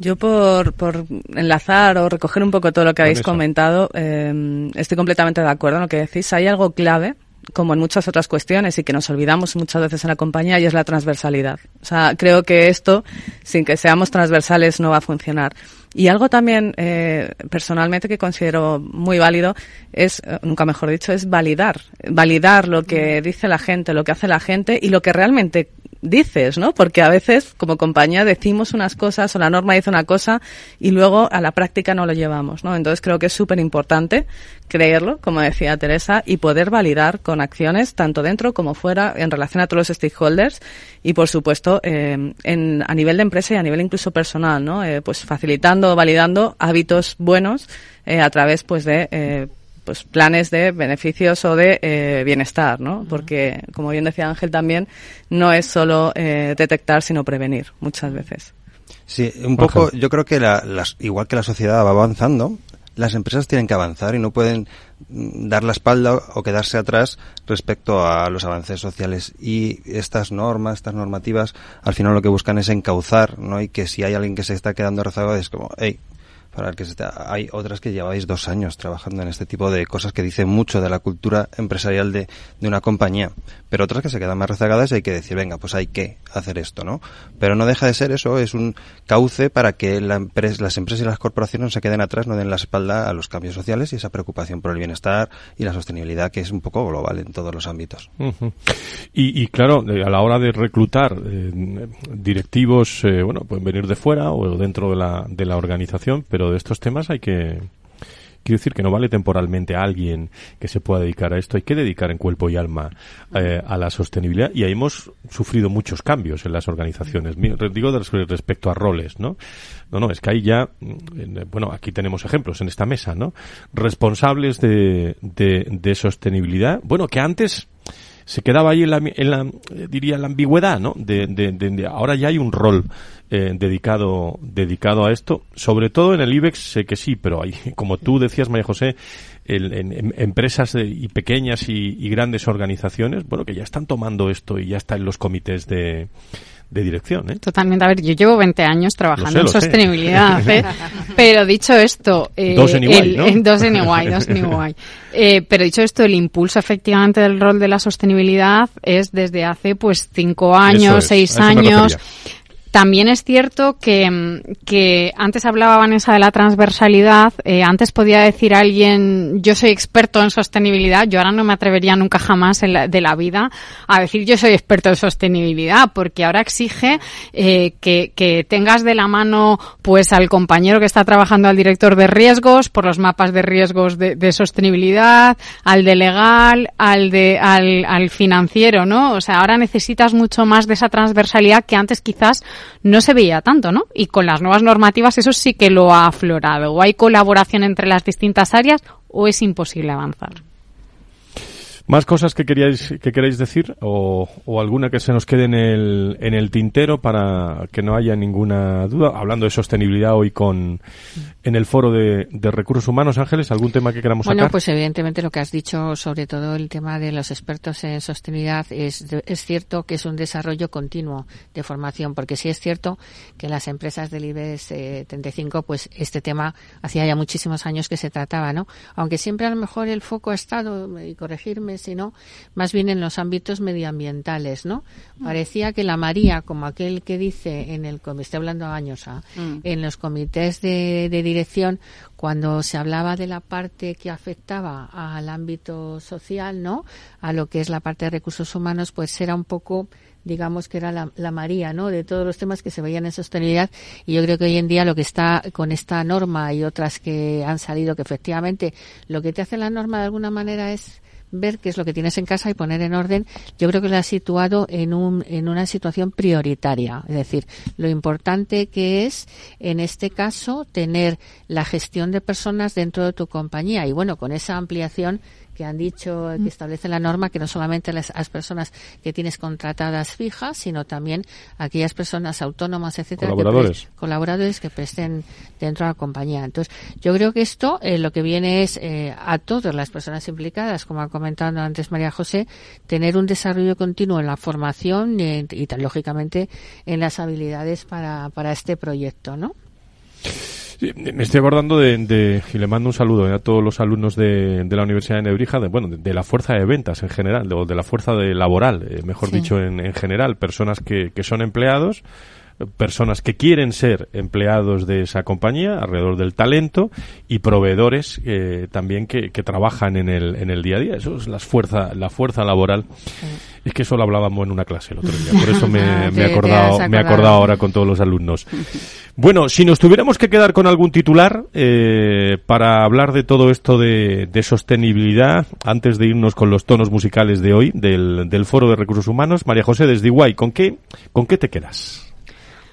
Yo por, por enlazar o recoger un poco todo lo que habéis comentado, eh, estoy completamente de acuerdo en lo que decís. Hay algo clave como en muchas otras cuestiones y que nos olvidamos muchas veces en la compañía y es la transversalidad. O sea, creo que esto, sin que seamos transversales, no va a funcionar. Y algo también eh, personalmente que considero muy válido es, eh, nunca mejor dicho, es validar. Validar lo que dice la gente, lo que hace la gente y lo que realmente dices, ¿no? Porque a veces como compañía decimos unas cosas o la norma dice una cosa y luego a la práctica no lo llevamos, ¿no? Entonces creo que es súper importante creerlo, como decía Teresa, y poder validar con acciones tanto dentro como fuera en relación a todos los stakeholders y por supuesto eh, en, a nivel de empresa y a nivel incluso personal, ¿no? Eh, pues facilitando, validando hábitos buenos eh, a través pues de eh, pues planes de beneficios o de eh, bienestar, ¿no? Porque, como bien decía Ángel también, no es solo eh, detectar, sino prevenir, muchas veces. Sí, un poco, yo creo que la, las, igual que la sociedad va avanzando, las empresas tienen que avanzar y no pueden mm, dar la espalda o quedarse atrás respecto a los avances sociales y estas normas, estas normativas, al final lo que buscan es encauzar, ¿no? Y que si hay alguien que se está quedando rezagado es como, hey, para el que está, hay otras que lleváis dos años trabajando en este tipo de cosas que dicen mucho de la cultura empresarial de, de una compañía, pero otras que se quedan más rezagadas y hay que decir, venga, pues hay que hacer esto, ¿no? Pero no deja de ser eso, es un cauce para que la empresa, las empresas y las corporaciones no se queden atrás, no den la espalda a los cambios sociales y esa preocupación por el bienestar y la sostenibilidad que es un poco global en todos los ámbitos. Y, y, claro, a la hora de reclutar eh, directivos, eh, bueno, pueden venir de fuera o dentro de la, de la organización, pero de estos temas hay que quiero decir que no vale temporalmente a alguien que se pueda dedicar a esto, hay que dedicar en cuerpo y alma eh, a la sostenibilidad y ahí hemos sufrido muchos cambios en las organizaciones. Digo respecto a roles, ¿no? No, no, es que hay ya, bueno, aquí tenemos ejemplos en esta mesa, ¿no? Responsables de, de, de sostenibilidad, bueno, que antes se quedaba ahí en la, en la diría la ambigüedad, ¿no? De, de, de, ahora ya hay un rol eh, dedicado dedicado a esto, sobre todo en el IBEX sé que sí, pero hay, como tú decías María José, el, en, en, empresas y pequeñas y, y, grandes organizaciones, bueno, que ya están tomando esto y ya está en los comités de de dirección. ¿eh? Totalmente. A ver, yo llevo 20 años trabajando sé, en sostenibilidad, ¿eh? pero dicho esto... Eh, dos en igual, ¿no? Dos en igual, dos en igual. Eh, pero dicho esto, el impulso efectivamente del rol de la sostenibilidad es desde hace pues cinco años, es, seis años. También es cierto que, que, antes hablaba Vanessa de la transversalidad, eh, antes podía decir alguien yo soy experto en sostenibilidad, yo ahora no me atrevería nunca jamás en la, de la vida a decir yo soy experto en sostenibilidad, porque ahora exige eh, que, que, tengas de la mano pues al compañero que está trabajando al director de riesgos por los mapas de riesgos de, de sostenibilidad, al de legal, al de al, al financiero, ¿no? O sea, ahora necesitas mucho más de esa transversalidad que antes quizás no se veía tanto, ¿no? Y con las nuevas normativas eso sí que lo ha aflorado. O hay colaboración entre las distintas áreas o es imposible avanzar. ¿Más cosas que queríais que queráis decir o, o, alguna que se nos quede en el, en el tintero para que no haya ninguna duda? Hablando de sostenibilidad hoy con en el foro de, de recursos humanos, Ángeles, ¿algún tema que queramos bueno, sacar? pues evidentemente lo que has dicho, sobre todo el tema de los expertos en sostenibilidad, es, es cierto que es un desarrollo continuo de formación, porque sí es cierto que las empresas del IBEX eh, 35, pues este tema hacía ya muchísimos años que se trataba, ¿no? Aunque siempre a lo mejor el foco ha estado, y corregirme sino más bien en los ámbitos medioambientales, ¿no? Parecía que la María, como aquel que dice en el, me estoy hablando años, ¿ah? mm. en los comités de, de dirección, cuando se hablaba de la parte que afectaba al ámbito social, ¿no? A lo que es la parte de recursos humanos, pues era un poco digamos que era la, la, María, ¿no? De todos los temas que se veían en sostenibilidad y yo creo que hoy en día lo que está con esta norma y otras que han salido que efectivamente lo que te hace la norma de alguna manera es ver qué es lo que tienes en casa y poner en orden, yo creo que lo has situado en, un, en una situación prioritaria. Es decir, lo importante que es, en este caso, tener la gestión de personas dentro de tu compañía. Y bueno, con esa ampliación que han dicho que establece la norma que no solamente las, las, personas que tienes contratadas fijas, sino también aquellas personas autónomas, etcétera, colaboradores que, colaboradores que presten dentro de la compañía. Entonces, yo creo que esto eh, lo que viene es eh, a todas las personas implicadas, como ha comentado antes María José, tener un desarrollo continuo en la formación y, y, y lógicamente en las habilidades para, para este proyecto, ¿no? Sí, me estoy acordando de, de, y le mando un saludo a todos los alumnos de, de la Universidad de Nebrija, de, bueno, de, de, la fuerza de ventas en general, o de, la fuerza de laboral, eh, mejor sí. dicho, en, en, general, personas que, que son empleados, personas que quieren ser empleados de esa compañía alrededor del talento y proveedores eh, también que, que, trabajan en el, en el día a día. Eso es la fuerza, la fuerza laboral. Es que eso lo hablábamos en una clase el otro día, por eso me, ah, me he acordado, me he acordado ahora con todos los alumnos. Bueno, si nos tuviéramos que quedar con algún titular eh, para hablar de todo esto de, de, sostenibilidad, antes de irnos con los tonos musicales de hoy del, del Foro de Recursos Humanos, María José desde Iguay, ¿con qué, con qué te quedas?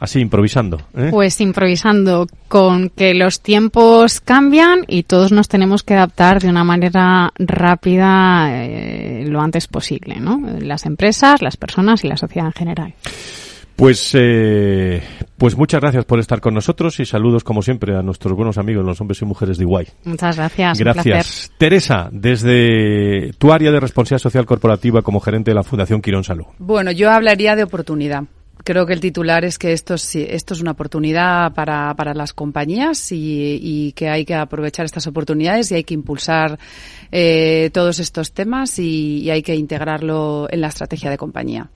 Así, improvisando. ¿eh? Pues improvisando, con que los tiempos cambian y todos nos tenemos que adaptar de una manera rápida eh, lo antes posible, ¿no? Las empresas, las personas y la sociedad en general. Pues, eh, pues muchas gracias por estar con nosotros y saludos como siempre a nuestros buenos amigos, los hombres y mujeres de Iguay. Muchas gracias. Gracias. Teresa, desde tu área de responsabilidad social corporativa como gerente de la Fundación Quirón Salud. Bueno, yo hablaría de oportunidad. Creo que el titular es que esto, esto es una oportunidad para, para las compañías y, y, que hay que aprovechar estas oportunidades y hay que impulsar eh, todos estos temas y, y, hay que integrarlo en la estrategia de compañía.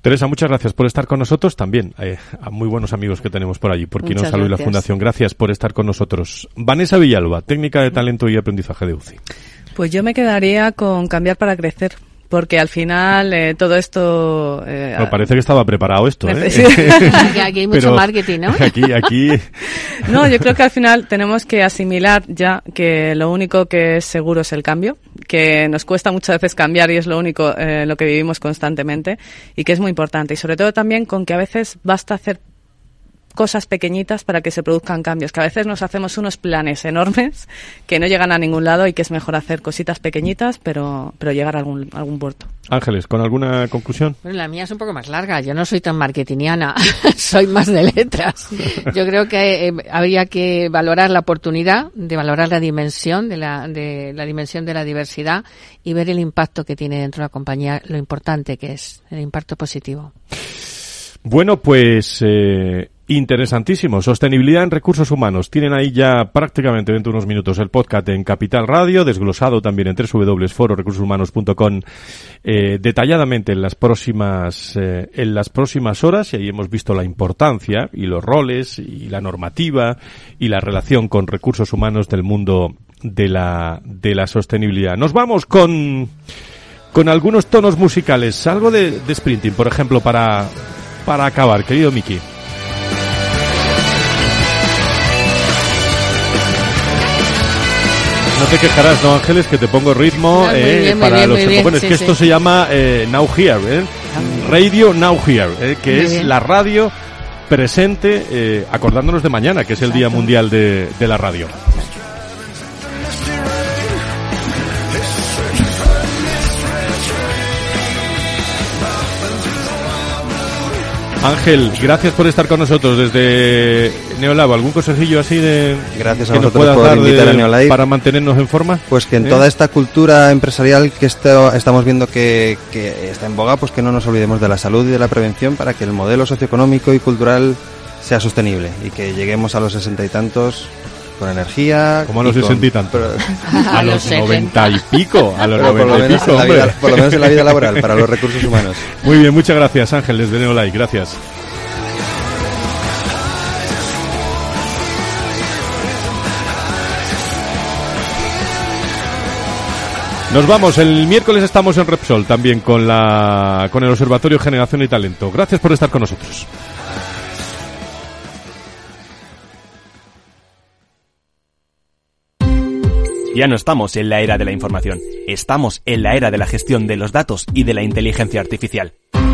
Teresa, muchas gracias por estar con nosotros. También eh, a muy buenos amigos que tenemos por allí, por Quino Salud y la Fundación. Gracias por estar con nosotros. Vanessa Villalba, técnica de talento y aprendizaje de UCI. Pues yo me quedaría con cambiar para crecer porque al final eh, todo esto... Eh, no, parece que estaba preparado esto, ¿eh? aquí hay mucho marketing, ¿no? Aquí, aquí... No, yo creo que al final tenemos que asimilar ya que lo único que es seguro es el cambio, que nos cuesta muchas veces cambiar y es lo único eh, lo que vivimos constantemente y que es muy importante. Y sobre todo también con que a veces basta hacer cosas pequeñitas para que se produzcan cambios, que a veces nos hacemos unos planes enormes que no llegan a ningún lado y que es mejor hacer cositas pequeñitas, pero, pero llegar a algún, algún puerto. Ángeles, ¿con alguna conclusión? Bueno, la mía es un poco más larga. Yo no soy tan marketingiana, soy más de letras. Yo creo que eh, habría que valorar la oportunidad, de valorar la dimensión de la, de la dimensión de la diversidad y ver el impacto que tiene dentro de la compañía, lo importante que es, el impacto positivo. Bueno, pues eh, Interesantísimo. Sostenibilidad en recursos humanos. Tienen ahí ya prácticamente dentro de unos minutos el podcast en Capital Radio, desglosado también en www.fororecursoshumanos.com eh, detalladamente en las próximas eh, en las próximas horas y ahí hemos visto la importancia y los roles y la normativa y la relación con recursos humanos del mundo de la de la sostenibilidad. Nos vamos con con algunos tonos musicales, algo de, de sprinting, por ejemplo, para para acabar, querido Miki. No te quejarás, ¿no, Ángeles? Que te pongo ritmo eh, para los. Bueno, es que esto se llama eh, Now Here, ¿eh? Radio Now Here, eh, que es la radio presente, eh, acordándonos de mañana, que es el Día Mundial de, de la Radio. Ángel, gracias por estar con nosotros desde Neolab. ¿Algún consejillo así de gracias a que nos puedas dar invitar a Neolab para mantenernos en forma? Pues que en ¿Eh? toda esta cultura empresarial que esto, estamos viendo que, que está en boga, pues que no nos olvidemos de la salud y de la prevención para que el modelo socioeconómico y cultural sea sostenible y que lleguemos a los sesenta y tantos con energía. Como a los sesenta y tantos. pero- A los noventa y pico. A los pero por lo noventa y menos pico, vida- por lo menos en la vida laboral, para los recursos humanos. Muy bien, muchas gracias Ángel desde Neolai. Gracias. Nos vamos, el miércoles estamos en Repsol también con la con el Observatorio Generación y Talento. Gracias por estar con nosotros. Ya no estamos en la era de la información, estamos en la era de la gestión de los datos y de la inteligencia artificial.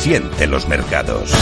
Siente los mercados.